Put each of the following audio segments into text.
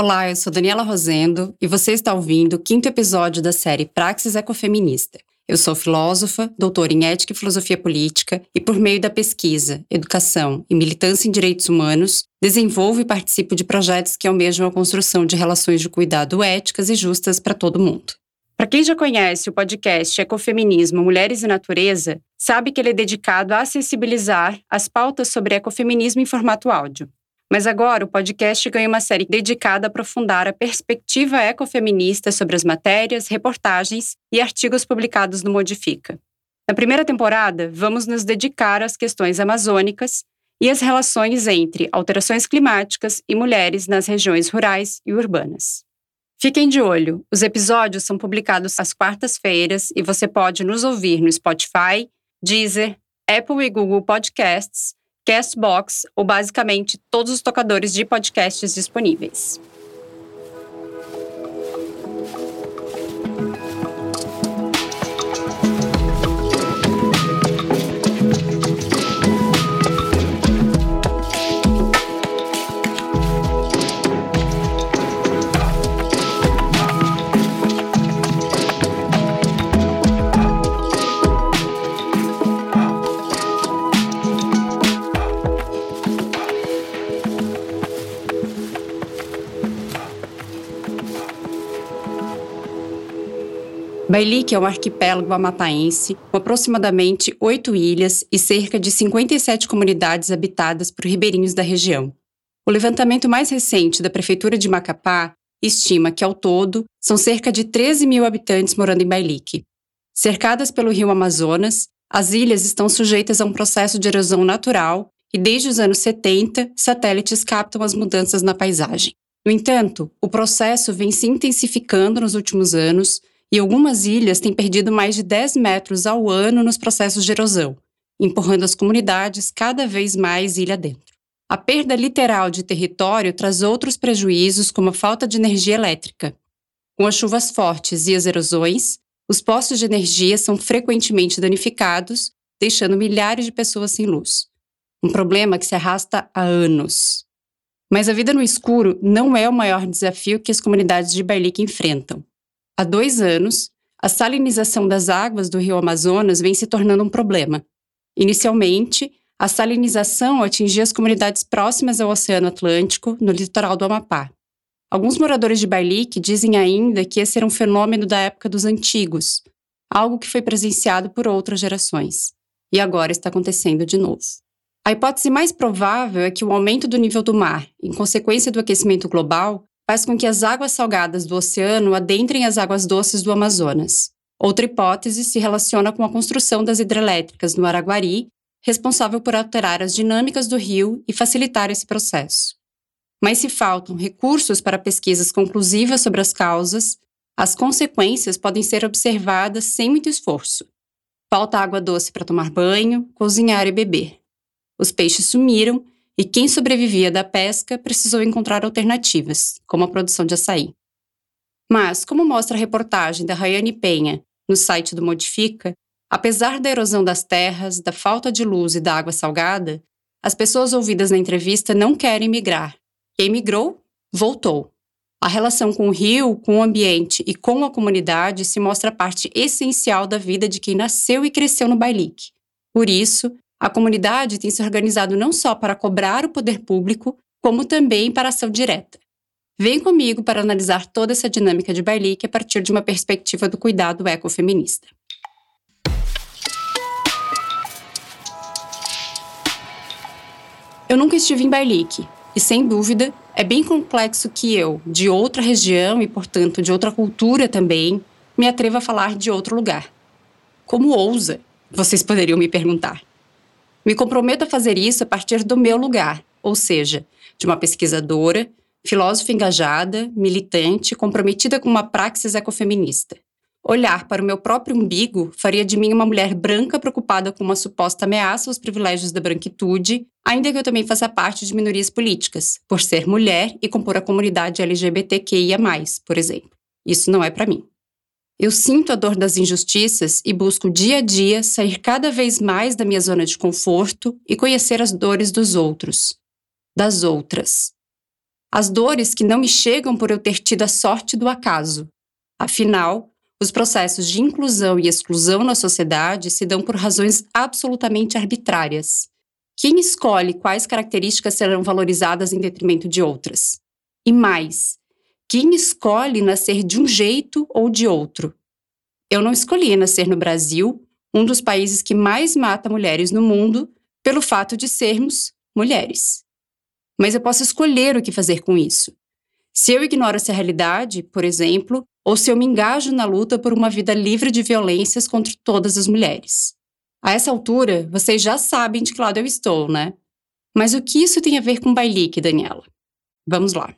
Olá, eu sou Daniela Rosendo e você está ouvindo o quinto episódio da série Praxis Ecofeminista. Eu sou filósofa, doutora em ética e filosofia política e, por meio da pesquisa, educação e militância em direitos humanos, desenvolvo e participo de projetos que almejam a construção de relações de cuidado éticas e justas para todo mundo. Para quem já conhece o podcast Ecofeminismo Mulheres e Natureza, sabe que ele é dedicado a sensibilizar as pautas sobre ecofeminismo em formato áudio. Mas agora o podcast ganha uma série dedicada a aprofundar a perspectiva ecofeminista sobre as matérias, reportagens e artigos publicados no Modifica. Na primeira temporada, vamos nos dedicar às questões amazônicas e às relações entre alterações climáticas e mulheres nas regiões rurais e urbanas. Fiquem de olho, os episódios são publicados às quartas-feiras e você pode nos ouvir no Spotify, Deezer, Apple e Google Podcasts Castbox ou basicamente todos os tocadores de podcasts disponíveis. Bailique é um arquipélago amapaense com aproximadamente oito ilhas e cerca de 57 comunidades habitadas por ribeirinhos da região. O levantamento mais recente da Prefeitura de Macapá estima que, ao todo, são cerca de 13 mil habitantes morando em Bailique. Cercadas pelo rio Amazonas, as ilhas estão sujeitas a um processo de erosão natural e, desde os anos 70, satélites captam as mudanças na paisagem. No entanto, o processo vem se intensificando nos últimos anos e algumas ilhas têm perdido mais de 10 metros ao ano nos processos de erosão, empurrando as comunidades cada vez mais ilha dentro. A perda literal de território traz outros prejuízos, como a falta de energia elétrica. Com as chuvas fortes e as erosões, os postos de energia são frequentemente danificados, deixando milhares de pessoas sem luz. Um problema que se arrasta há anos. Mas a vida no escuro não é o maior desafio que as comunidades de Bailique enfrentam. Há dois anos, a salinização das águas do rio Amazonas vem se tornando um problema. Inicialmente, a salinização atingia as comunidades próximas ao Oceano Atlântico, no litoral do Amapá. Alguns moradores de Bailique dizem ainda que esse era um fenômeno da época dos antigos, algo que foi presenciado por outras gerações. E agora está acontecendo de novo. A hipótese mais provável é que o aumento do nível do mar, em consequência do aquecimento global, faz com que as águas salgadas do oceano adentrem as águas doces do Amazonas. Outra hipótese se relaciona com a construção das hidrelétricas no Araguari, responsável por alterar as dinâmicas do rio e facilitar esse processo. Mas se faltam recursos para pesquisas conclusivas sobre as causas, as consequências podem ser observadas sem muito esforço. Falta água doce para tomar banho, cozinhar e beber. Os peixes sumiram e quem sobrevivia da pesca precisou encontrar alternativas, como a produção de açaí. Mas, como mostra a reportagem da Rayane Penha no site do Modifica, apesar da erosão das terras, da falta de luz e da água salgada, as pessoas ouvidas na entrevista não querem migrar. Quem migrou, voltou. A relação com o rio, com o ambiente e com a comunidade se mostra parte essencial da vida de quem nasceu e cresceu no Bailique. Por isso, a comunidade tem se organizado não só para cobrar o poder público, como também para ação direta. Vem comigo para analisar toda essa dinâmica de Bailique a partir de uma perspectiva do cuidado ecofeminista. Eu nunca estive em Bailique, e sem dúvida é bem complexo que eu, de outra região e, portanto, de outra cultura também, me atreva a falar de outro lugar. Como ousa? Vocês poderiam me perguntar. Me comprometo a fazer isso a partir do meu lugar, ou seja, de uma pesquisadora, filósofa engajada, militante, comprometida com uma praxis ecofeminista. Olhar para o meu próprio umbigo faria de mim uma mulher branca preocupada com uma suposta ameaça aos privilégios da branquitude, ainda que eu também faça parte de minorias políticas, por ser mulher e compor a comunidade LGBTQIA, por exemplo. Isso não é para mim. Eu sinto a dor das injustiças e busco dia a dia sair cada vez mais da minha zona de conforto e conhecer as dores dos outros, das outras. as dores que não me chegam por eu ter tido a sorte do acaso. Afinal, os processos de inclusão e exclusão na sociedade se dão por razões absolutamente arbitrárias. Quem escolhe quais características serão valorizadas em detrimento de outras? E mais, quem escolhe nascer de um jeito ou de outro? Eu não escolhi nascer no Brasil, um dos países que mais mata mulheres no mundo, pelo fato de sermos mulheres. Mas eu posso escolher o que fazer com isso. Se eu ignoro essa realidade, por exemplo, ou se eu me engajo na luta por uma vida livre de violências contra todas as mulheres. A essa altura, vocês já sabem de que lado eu estou, né? Mas o que isso tem a ver com Bailique, Daniela? Vamos lá.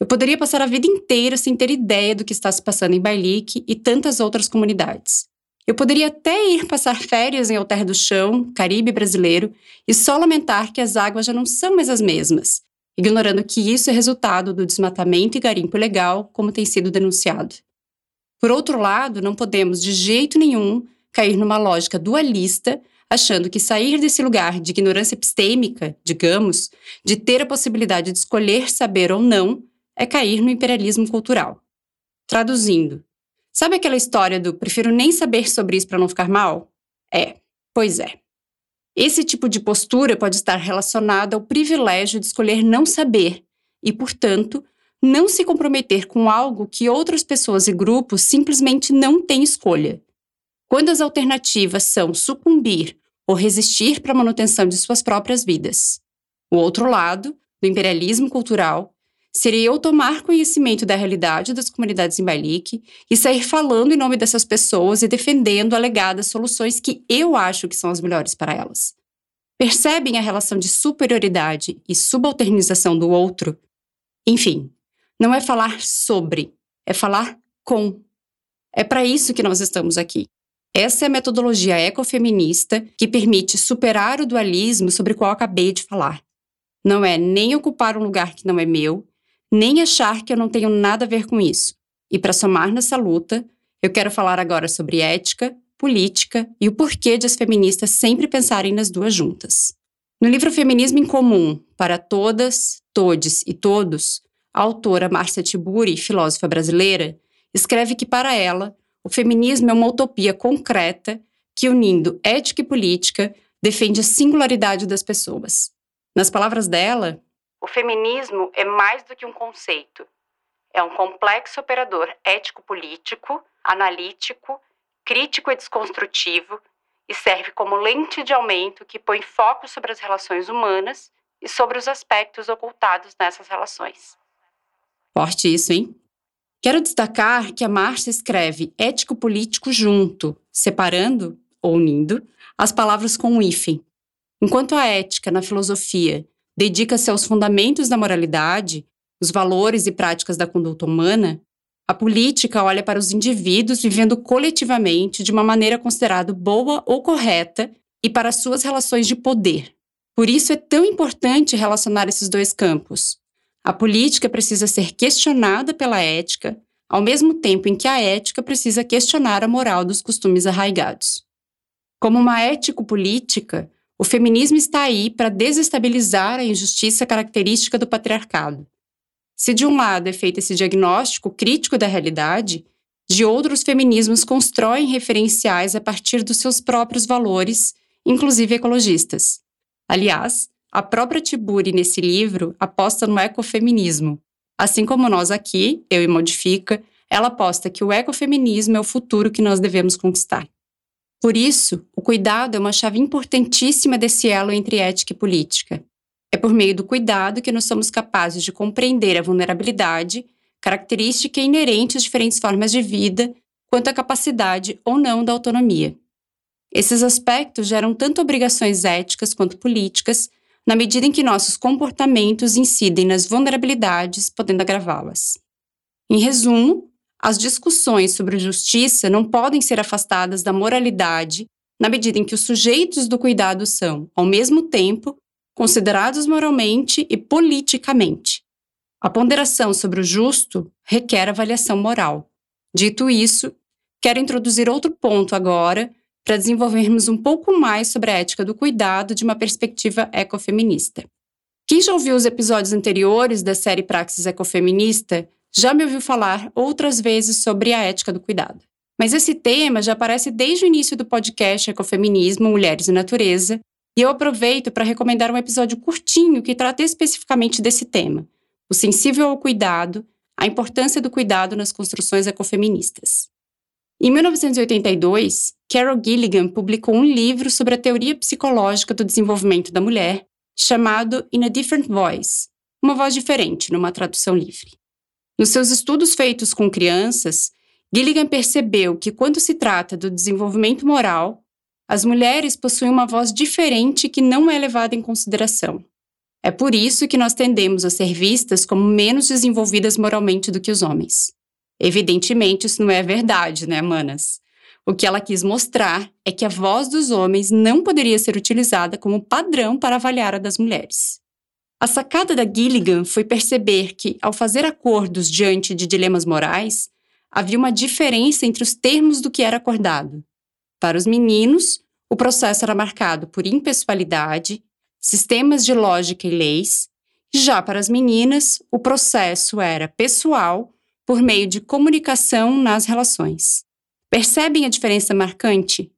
Eu poderia passar a vida inteira sem ter ideia do que está se passando em Bailique e tantas outras comunidades. Eu poderia até ir passar férias em Alter do Chão, Caribe brasileiro, e só lamentar que as águas já não são mais as mesmas, ignorando que isso é resultado do desmatamento e garimpo ilegal, como tem sido denunciado. Por outro lado, não podemos de jeito nenhum cair numa lógica dualista, achando que sair desse lugar de ignorância epistêmica, digamos, de ter a possibilidade de escolher saber ou não, é cair no imperialismo cultural. Traduzindo, sabe aquela história do prefiro nem saber sobre isso para não ficar mal? É, pois é. Esse tipo de postura pode estar relacionada ao privilégio de escolher não saber e, portanto, não se comprometer com algo que outras pessoas e grupos simplesmente não têm escolha. Quando as alternativas são sucumbir ou resistir para a manutenção de suas próprias vidas. O outro lado, do imperialismo cultural, seria eu tomar conhecimento da realidade das comunidades em Balik e sair falando em nome dessas pessoas e defendendo alegadas soluções que eu acho que são as melhores para elas. Percebem a relação de superioridade e subalternização do outro? Enfim, não é falar sobre, é falar com. É para isso que nós estamos aqui. Essa é a metodologia ecofeminista que permite superar o dualismo sobre o qual acabei de falar. Não é nem ocupar um lugar que não é meu, nem achar que eu não tenho nada a ver com isso. E para somar nessa luta, eu quero falar agora sobre ética, política e o porquê de as feministas sempre pensarem nas duas juntas. No livro Feminismo em Comum, para Todas, Todes e Todos, a autora Márcia Tiburi, filósofa brasileira, escreve que para ela, o feminismo é uma utopia concreta que, unindo ética e política, defende a singularidade das pessoas. Nas palavras dela, o feminismo é mais do que um conceito. É um complexo operador ético-político, analítico, crítico e desconstrutivo e serve como lente de aumento que põe foco sobre as relações humanas e sobre os aspectos ocultados nessas relações. Forte isso, hein? Quero destacar que a Márcia escreve ético-político junto, separando ou unindo as palavras com um hífen. Enquanto a ética na filosofia dedica-se aos fundamentos da moralidade, os valores e práticas da conduta humana, a política olha para os indivíduos vivendo coletivamente de uma maneira considerada boa ou correta e para suas relações de poder. Por isso é tão importante relacionar esses dois campos. A política precisa ser questionada pela ética, ao mesmo tempo em que a ética precisa questionar a moral dos costumes arraigados. Como uma ético-política, o feminismo está aí para desestabilizar a injustiça característica do patriarcado. Se de um lado é feito esse diagnóstico crítico da realidade, de outros feminismos constroem referenciais a partir dos seus próprios valores, inclusive ecologistas. Aliás, a própria Tiburi, nesse livro, aposta no ecofeminismo. Assim como nós aqui, eu e Modifica, ela aposta que o ecofeminismo é o futuro que nós devemos conquistar. Por isso, o cuidado é uma chave importantíssima desse elo entre ética e política. É por meio do cuidado que nós somos capazes de compreender a vulnerabilidade, característica inerente às diferentes formas de vida, quanto a capacidade ou não da autonomia. Esses aspectos geram tanto obrigações éticas quanto políticas, na medida em que nossos comportamentos incidem nas vulnerabilidades, podendo agravá-las. Em resumo, as discussões sobre justiça não podem ser afastadas da moralidade na medida em que os sujeitos do cuidado são, ao mesmo tempo, considerados moralmente e politicamente. A ponderação sobre o justo requer avaliação moral. Dito isso, quero introduzir outro ponto agora para desenvolvermos um pouco mais sobre a ética do cuidado de uma perspectiva ecofeminista. Quem já ouviu os episódios anteriores da série Praxis Ecofeminista já me ouviu falar outras vezes sobre a ética do cuidado. Mas esse tema já aparece desde o início do podcast Ecofeminismo, Mulheres e Natureza, e eu aproveito para recomendar um episódio curtinho que trata especificamente desse tema, o sensível ao cuidado, a importância do cuidado nas construções ecofeministas. Em 1982, Carol Gilligan publicou um livro sobre a teoria psicológica do desenvolvimento da mulher, chamado In a Different Voice, uma voz diferente, numa tradução livre. Nos seus estudos feitos com crianças, Gilligan percebeu que, quando se trata do desenvolvimento moral, as mulheres possuem uma voz diferente que não é levada em consideração. É por isso que nós tendemos a ser vistas como menos desenvolvidas moralmente do que os homens. Evidentemente, isso não é verdade, né, manas? O que ela quis mostrar é que a voz dos homens não poderia ser utilizada como padrão para avaliar a das mulheres. A sacada da Gilligan foi perceber que, ao fazer acordos diante de dilemas morais, havia uma diferença entre os termos do que era acordado. Para os meninos, o processo era marcado por impessoalidade, sistemas de lógica e leis, já para as meninas, o processo era pessoal, por meio de comunicação nas relações. Percebem a diferença marcante?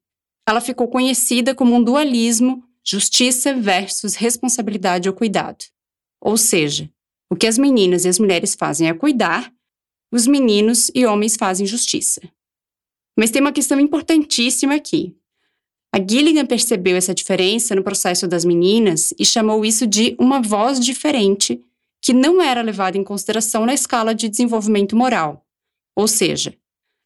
Ela ficou conhecida como um dualismo justiça versus responsabilidade ou cuidado. Ou seja, o que as meninas e as mulheres fazem é cuidar os meninos e homens fazem justiça. Mas tem uma questão importantíssima aqui. A Gilligan percebeu essa diferença no processo das meninas e chamou isso de uma voz diferente que não era levada em consideração na escala de desenvolvimento moral. Ou seja,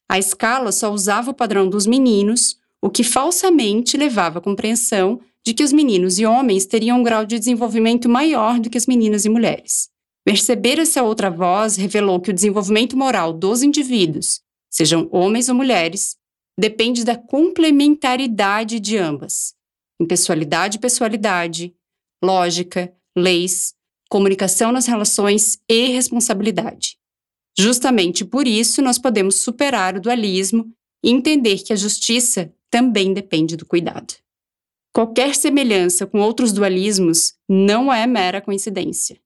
a escala só usava o padrão dos meninos, o que falsamente levava à compreensão de que os meninos e homens teriam um grau de desenvolvimento maior do que as meninas e mulheres. Perceber essa outra voz revelou que o desenvolvimento moral dos indivíduos, sejam homens ou mulheres, depende da complementaridade de ambas. Impessoalidade e pessoalidade, lógica, leis, comunicação nas relações e responsabilidade. Justamente por isso, nós podemos superar o dualismo e entender que a justiça também depende do cuidado. Qualquer semelhança com outros dualismos não é mera coincidência.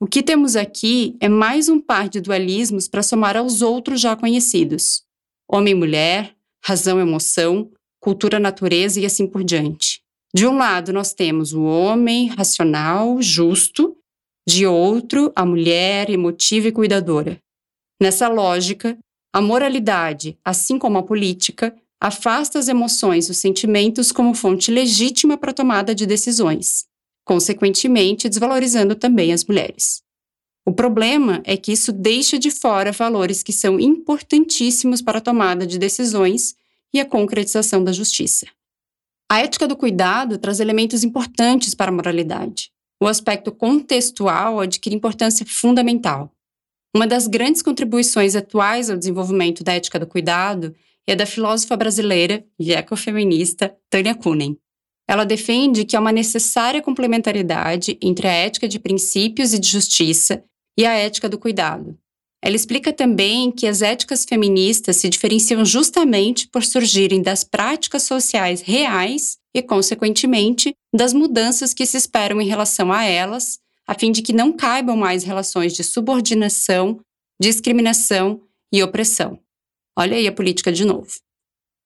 O que temos aqui é mais um par de dualismos para somar aos outros já conhecidos: homem-mulher, razão-emoção, cultura-natureza e assim por diante. De um lado, nós temos o homem racional, justo, de outro, a mulher emotiva e cuidadora. Nessa lógica, a moralidade, assim como a política, afasta as emoções e os sentimentos como fonte legítima para a tomada de decisões consequentemente desvalorizando também as mulheres. O problema é que isso deixa de fora valores que são importantíssimos para a tomada de decisões e a concretização da justiça. A ética do cuidado traz elementos importantes para a moralidade. O aspecto contextual adquire importância fundamental. Uma das grandes contribuições atuais ao desenvolvimento da ética do cuidado é da filósofa brasileira e ecofeminista Tânia Kunen. Ela defende que há uma necessária complementariedade entre a ética de princípios e de justiça e a ética do cuidado. Ela explica também que as éticas feministas se diferenciam justamente por surgirem das práticas sociais reais e, consequentemente, das mudanças que se esperam em relação a elas, a fim de que não caibam mais relações de subordinação, discriminação e opressão. Olha aí a política de novo.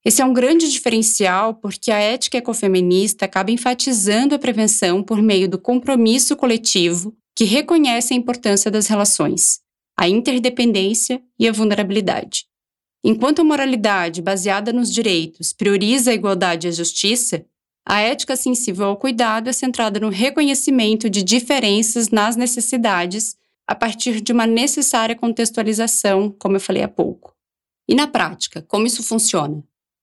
Esse é um grande diferencial porque a ética ecofeminista acaba enfatizando a prevenção por meio do compromisso coletivo que reconhece a importância das relações, a interdependência e a vulnerabilidade. Enquanto a moralidade baseada nos direitos prioriza a igualdade e a justiça, a ética sensível ao cuidado é centrada no reconhecimento de diferenças nas necessidades a partir de uma necessária contextualização, como eu falei há pouco. E na prática, como isso funciona?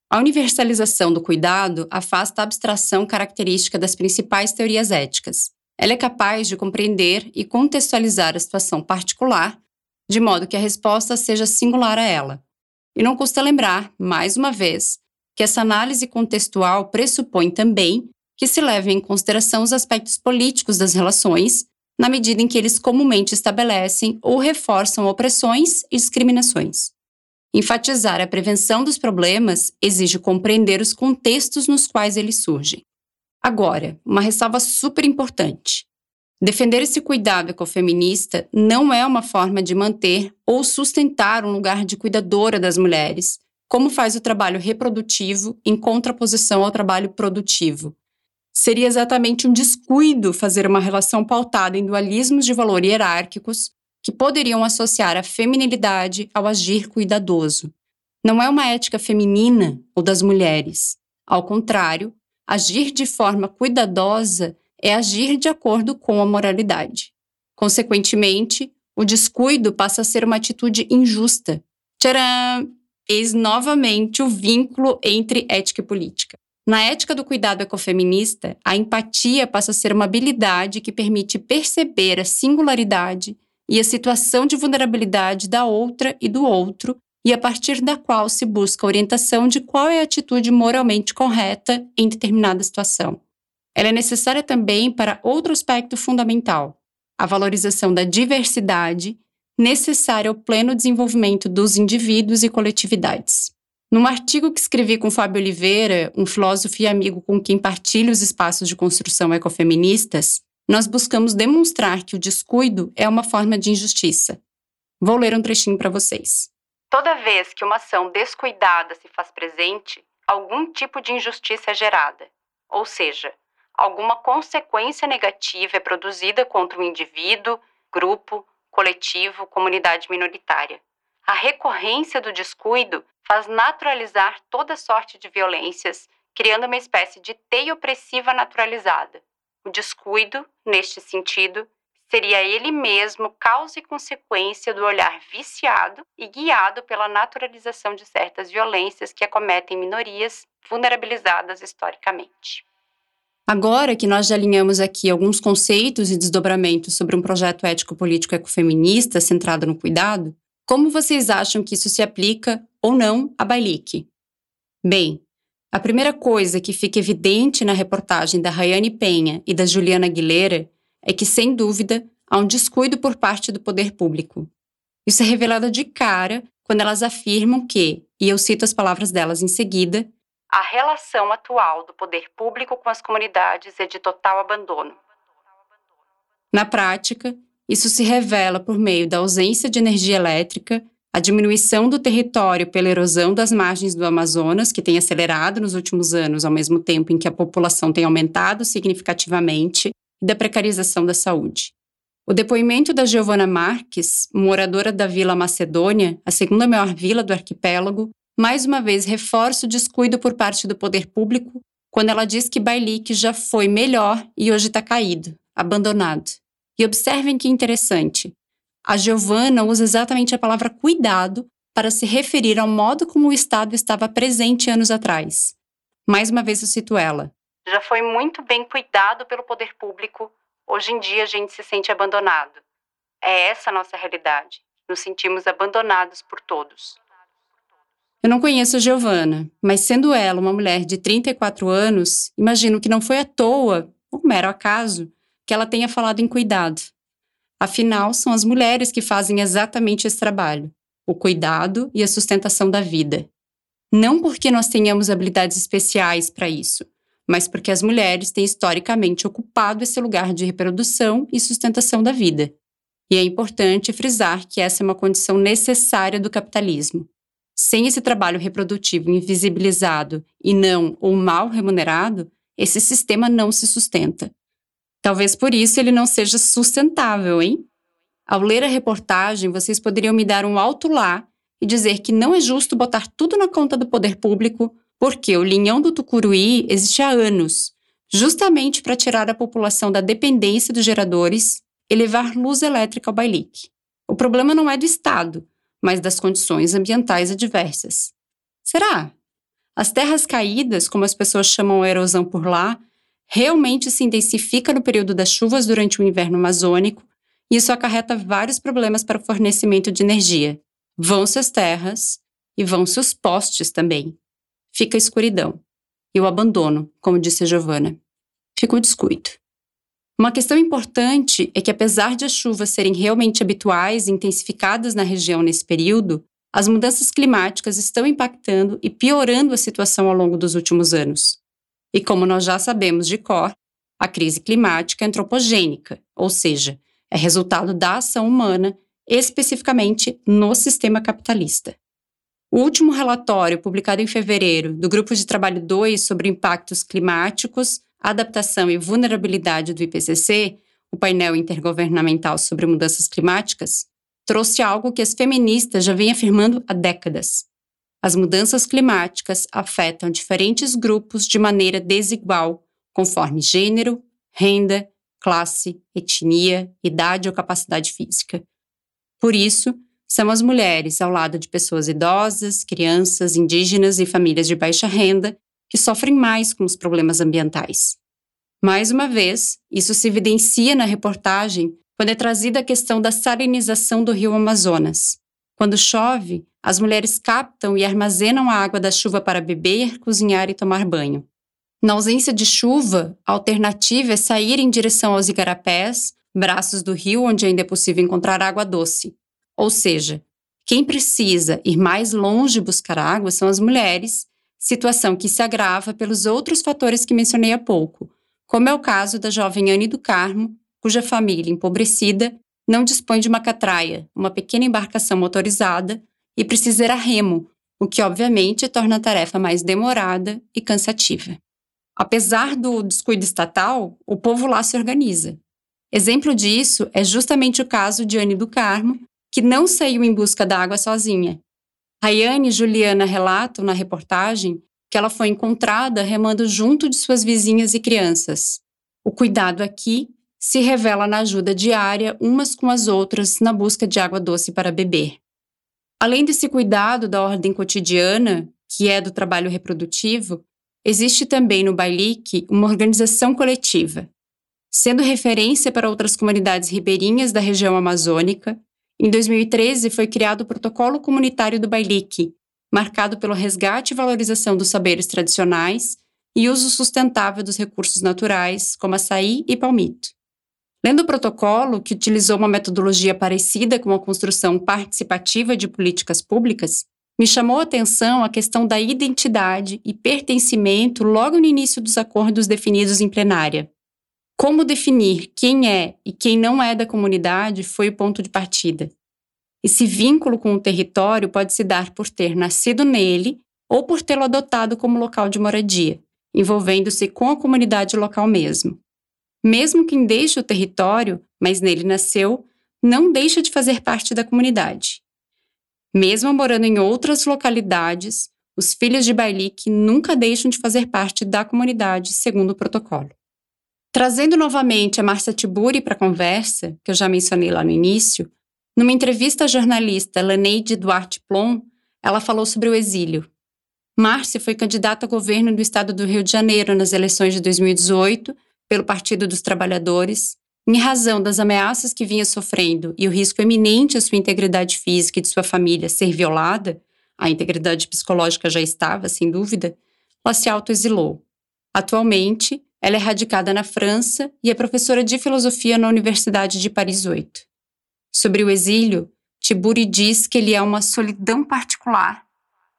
A universalização do cuidado afasta a abstração característica das principais teorias éticas. Ela é capaz de compreender e contextualizar a situação particular, de modo que a resposta seja singular a ela. E não custa lembrar, mais uma vez, que essa análise contextual pressupõe também que se levem em consideração os aspectos políticos das relações, na medida em que eles comumente estabelecem ou reforçam opressões e discriminações. Enfatizar a prevenção dos problemas exige compreender os contextos nos quais eles surgem. Agora, uma ressalva super importante. Defender esse cuidado ecofeminista não é uma forma de manter ou sustentar um lugar de cuidadora das mulheres, como faz o trabalho reprodutivo em contraposição ao trabalho produtivo. Seria exatamente um descuido fazer uma relação pautada em dualismos de valor hierárquicos que poderiam associar a feminilidade ao agir cuidadoso. Não é uma ética feminina ou das mulheres. Ao contrário, agir de forma cuidadosa é agir de acordo com a moralidade. Consequentemente, o descuido passa a ser uma atitude injusta. Tcharam! Eis novamente o vínculo entre ética e política. Na ética do cuidado ecofeminista, a empatia passa a ser uma habilidade que permite perceber a singularidade e a situação de vulnerabilidade da outra e do outro, e a partir da qual se busca a orientação de qual é a atitude moralmente correta em determinada situação. Ela é necessária também para outro aspecto fundamental, a valorização da diversidade, necessária ao pleno desenvolvimento dos indivíduos e coletividades. Num artigo que escrevi com Fábio Oliveira, um filósofo e amigo com quem partilho os espaços de construção ecofeministas, nós buscamos demonstrar que o descuido é uma forma de injustiça. Vou ler um trechinho para vocês. Toda vez que uma ação descuidada se faz presente, algum tipo de injustiça é gerada, ou seja, alguma consequência negativa é produzida contra o indivíduo, grupo, coletivo, comunidade minoritária. A recorrência do descuido faz naturalizar toda sorte de violências, criando uma espécie de teia opressiva naturalizada. O descuido, neste sentido, seria ele mesmo causa e consequência do olhar viciado e guiado pela naturalização de certas violências que acometem minorias vulnerabilizadas historicamente. Agora que nós já alinhamos aqui alguns conceitos e desdobramentos sobre um projeto ético-político ecofeminista centrado no cuidado, como vocês acham que isso se aplica ou não a Bailique? Bem, a primeira coisa que fica evidente na reportagem da Rayane Penha e da Juliana Aguilera é que, sem dúvida, há um descuido por parte do poder público. Isso é revelado de cara quando elas afirmam que, e eu cito as palavras delas em seguida, a relação atual do poder público com as comunidades é de total abandono. Na prática, isso se revela por meio da ausência de energia elétrica a diminuição do território pela erosão das margens do Amazonas, que tem acelerado nos últimos anos, ao mesmo tempo em que a população tem aumentado significativamente, e da precarização da saúde. O depoimento da Giovana Marques, moradora da Vila Macedônia, a segunda maior vila do arquipélago, mais uma vez reforça o descuido por parte do poder público quando ela diz que Bailique já foi melhor e hoje está caído, abandonado. E observem que interessante. A Giovana usa exatamente a palavra cuidado para se referir ao modo como o Estado estava presente anos atrás. Mais uma vez eu cito ela. Já foi muito bem cuidado pelo poder público, hoje em dia a gente se sente abandonado. É essa a nossa realidade. Nos sentimos abandonados por todos. Eu não conheço a Giovana, mas sendo ela uma mulher de 34 anos, imagino que não foi à toa, ou mero acaso, que ela tenha falado em cuidado. Afinal, são as mulheres que fazem exatamente esse trabalho: o cuidado e a sustentação da vida. Não porque nós tenhamos habilidades especiais para isso, mas porque as mulheres têm historicamente ocupado esse lugar de reprodução e sustentação da vida. E é importante frisar que essa é uma condição necessária do capitalismo. Sem esse trabalho reprodutivo invisibilizado e não ou mal remunerado, esse sistema não se sustenta. Talvez por isso ele não seja sustentável, hein? Ao ler a reportagem, vocês poderiam me dar um alto lá e dizer que não é justo botar tudo na conta do poder público, porque o linhão do Tucuruí existe há anos, justamente para tirar a população da dependência dos geradores e levar luz elétrica ao bailique. O problema não é do Estado, mas das condições ambientais adversas. Será? As terras caídas, como as pessoas chamam a erosão por lá, realmente se intensifica no período das chuvas durante o inverno amazônico e isso acarreta vários problemas para o fornecimento de energia. Vão-se as terras e vão-se os postes também. Fica a escuridão e o abandono, como disse a Giovana. Fica o descuido. Uma questão importante é que, apesar de as chuvas serem realmente habituais e intensificadas na região nesse período, as mudanças climáticas estão impactando e piorando a situação ao longo dos últimos anos. E como nós já sabemos de cor, a crise climática é antropogênica, ou seja, é resultado da ação humana, especificamente no sistema capitalista. O último relatório, publicado em fevereiro, do Grupo de Trabalho 2 sobre impactos climáticos, adaptação e vulnerabilidade do IPCC, o painel intergovernamental sobre mudanças climáticas, trouxe algo que as feministas já vêm afirmando há décadas. As mudanças climáticas afetam diferentes grupos de maneira desigual, conforme gênero, renda, classe, etnia, idade ou capacidade física. Por isso, são as mulheres, ao lado de pessoas idosas, crianças, indígenas e famílias de baixa renda, que sofrem mais com os problemas ambientais. Mais uma vez, isso se evidencia na reportagem quando é trazida a questão da salinização do rio Amazonas. Quando chove, as mulheres captam e armazenam a água da chuva para beber, cozinhar e tomar banho. Na ausência de chuva, a alternativa é sair em direção aos igarapés, braços do rio onde ainda é possível encontrar água doce. Ou seja, quem precisa ir mais longe buscar água são as mulheres, situação que se agrava pelos outros fatores que mencionei há pouco, como é o caso da jovem Anne do Carmo, cuja família empobrecida não dispõe de uma catraia, uma pequena embarcação motorizada, e precisa ir a remo, o que obviamente torna a tarefa mais demorada e cansativa. Apesar do descuido estatal, o povo lá se organiza. Exemplo disso é justamente o caso de Anne do Carmo, que não saiu em busca da água sozinha. Rayane e Juliana relatam na reportagem que ela foi encontrada remando junto de suas vizinhas e crianças. O cuidado aqui se revela na ajuda diária umas com as outras na busca de água doce para beber. Além desse cuidado da ordem cotidiana, que é do trabalho reprodutivo, existe também no Bailique uma organização coletiva. Sendo referência para outras comunidades ribeirinhas da região amazônica, em 2013 foi criado o Protocolo Comunitário do Bailique, marcado pelo resgate e valorização dos saberes tradicionais e uso sustentável dos recursos naturais, como açaí e palmito. Lendo o protocolo, que utilizou uma metodologia parecida com a construção participativa de políticas públicas, me chamou a atenção a questão da identidade e pertencimento logo no início dos acordos definidos em plenária. Como definir quem é e quem não é da comunidade foi o ponto de partida. Esse vínculo com o território pode se dar por ter nascido nele ou por tê-lo adotado como local de moradia, envolvendo-se com a comunidade local mesmo. Mesmo quem deixa o território, mas nele nasceu, não deixa de fazer parte da comunidade. Mesmo morando em outras localidades, os filhos de Bailique nunca deixam de fazer parte da comunidade, segundo o protocolo. Trazendo novamente a Márcia Tiburi para a conversa, que eu já mencionei lá no início, numa entrevista à jornalista Laneide Duarte Plom, ela falou sobre o exílio. Márcia foi candidata a governo do estado do Rio de Janeiro nas eleições de 2018 pelo Partido dos Trabalhadores, em razão das ameaças que vinha sofrendo e o risco eminente à sua integridade física e de sua família ser violada, a integridade psicológica já estava, sem dúvida, ela se autoexilou. Atualmente, ela é radicada na França e é professora de filosofia na Universidade de Paris 8. Sobre o exílio, Tiburi diz que ele é uma solidão particular,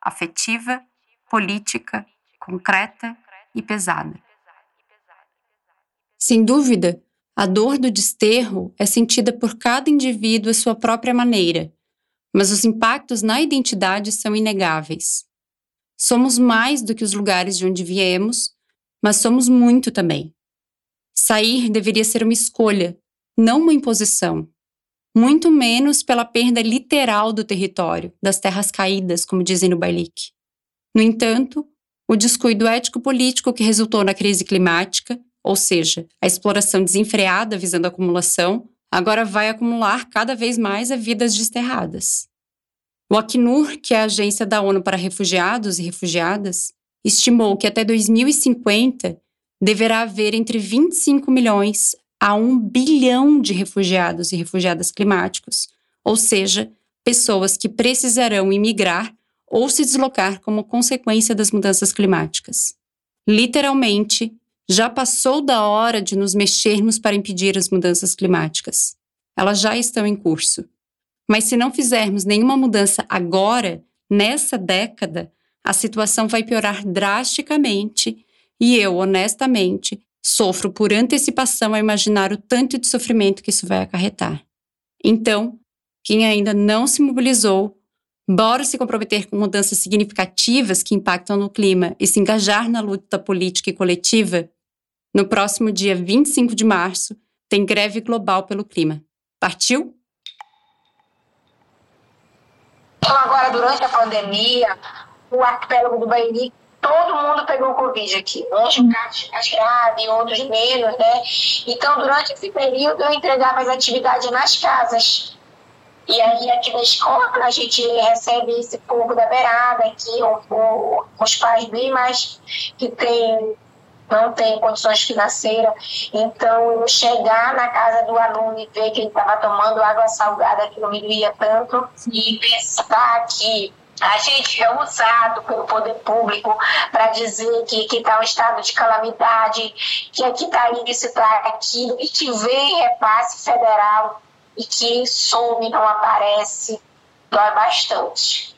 afetiva, política, concreta e pesada. Sem dúvida, a dor do desterro é sentida por cada indivíduo à sua própria maneira, mas os impactos na identidade são inegáveis. Somos mais do que os lugares de onde viemos mas somos muito também. Sair deveria ser uma escolha, não uma imposição. Muito menos pela perda literal do território, das terras caídas, como dizem no Bailique. No entanto, o descuido ético-político que resultou na crise climática, ou seja, a exploração desenfreada visando a acumulação, agora vai acumular cada vez mais a vidas desterradas. O Acnur, que é a agência da ONU para refugiados e refugiadas, estimou que até 2050 deverá haver entre 25 milhões a 1 bilhão de refugiados e refugiadas climáticos, ou seja, pessoas que precisarão imigrar ou se deslocar como consequência das mudanças climáticas. Literalmente, já passou da hora de nos mexermos para impedir as mudanças climáticas. Elas já estão em curso. Mas se não fizermos nenhuma mudança agora, nessa década, a situação vai piorar drasticamente e eu, honestamente, Sofro por antecipação a imaginar o tanto de sofrimento que isso vai acarretar. Então, quem ainda não se mobilizou, bora se comprometer com mudanças significativas que impactam no clima e se engajar na luta política e coletiva? No próximo dia 25 de março, tem greve global pelo clima. Partiu? Então, agora, durante a pandemia, o arquipélago do Bairi todo mundo pegou Covid aqui. Uns mais grave, outros menos, né? Então, durante esse período, eu entregava as atividades nas casas. E aí, aqui na escola, a gente recebe esse povo da beirada aqui, os pais bem mais que tem, não tem condições financeiras. Então, chegar na casa do aluno e ver que ele estava tomando água salgada, que não me doía tanto, e pensar que a gente é usado pelo poder público para dizer que está um estado de calamidade, que aqui está isso, está aquilo, e que vem repasse federal e que some, não aparece, dói bastante.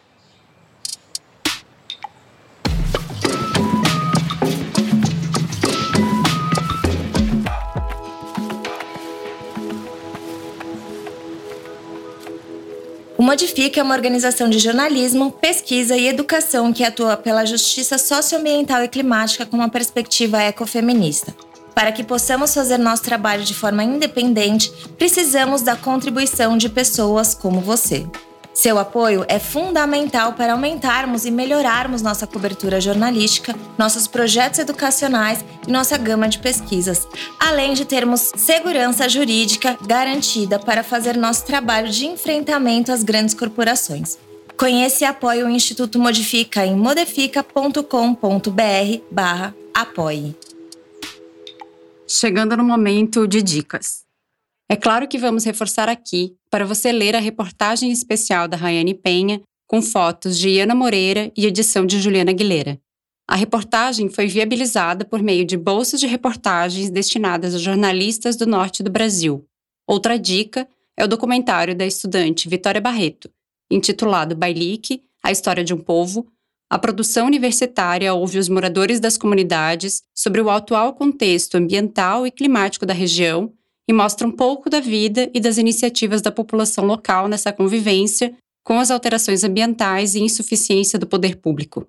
O Modifica é uma organização de jornalismo, pesquisa e educação que atua pela justiça socioambiental e climática com uma perspectiva ecofeminista. Para que possamos fazer nosso trabalho de forma independente, precisamos da contribuição de pessoas como você. Seu apoio é fundamental para aumentarmos e melhorarmos nossa cobertura jornalística, nossos projetos educacionais e nossa gama de pesquisas, além de termos segurança jurídica garantida para fazer nosso trabalho de enfrentamento às grandes corporações. Conheça e apoie o Instituto Modifica em modifica.com.br/apoie. Chegando no momento de dicas. É claro que vamos reforçar aqui para você ler a reportagem especial da Rayane Penha, com fotos de Iana Moreira e edição de Juliana Aguilera. A reportagem foi viabilizada por meio de bolsas de reportagens destinadas a jornalistas do norte do Brasil. Outra dica é o documentário da estudante Vitória Barreto, intitulado Bailique, A História de um Povo. A produção universitária ouve os moradores das comunidades sobre o atual contexto ambiental e climático da região e mostra um pouco da vida e das iniciativas da população local nessa convivência com as alterações ambientais e insuficiência do poder público.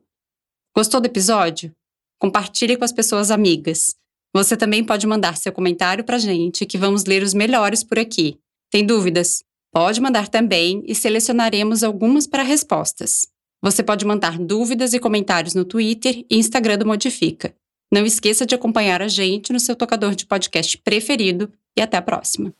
Gostou do episódio? Compartilhe com as pessoas amigas. Você também pode mandar seu comentário para a gente, que vamos ler os melhores por aqui. Tem dúvidas? Pode mandar também e selecionaremos algumas para respostas. Você pode mandar dúvidas e comentários no Twitter e Instagram do Modifica. Não esqueça de acompanhar a gente no seu tocador de podcast preferido e até a próxima.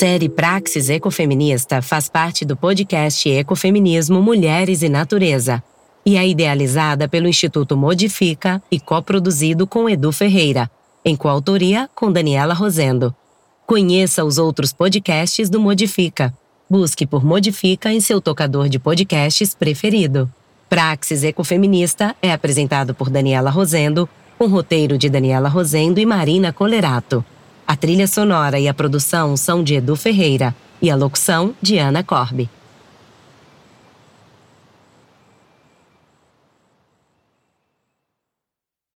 Série Praxis Ecofeminista faz parte do podcast Ecofeminismo Mulheres e Natureza e é idealizada pelo Instituto Modifica e coproduzido com Edu Ferreira, em coautoria com Daniela Rosendo. Conheça os outros podcasts do Modifica. Busque por Modifica em seu tocador de podcasts preferido. Praxis Ecofeminista é apresentado por Daniela Rosendo, com roteiro de Daniela Rosendo e Marina Colerato. A trilha sonora e a produção são de Edu Ferreira e a locução de Ana Corbe.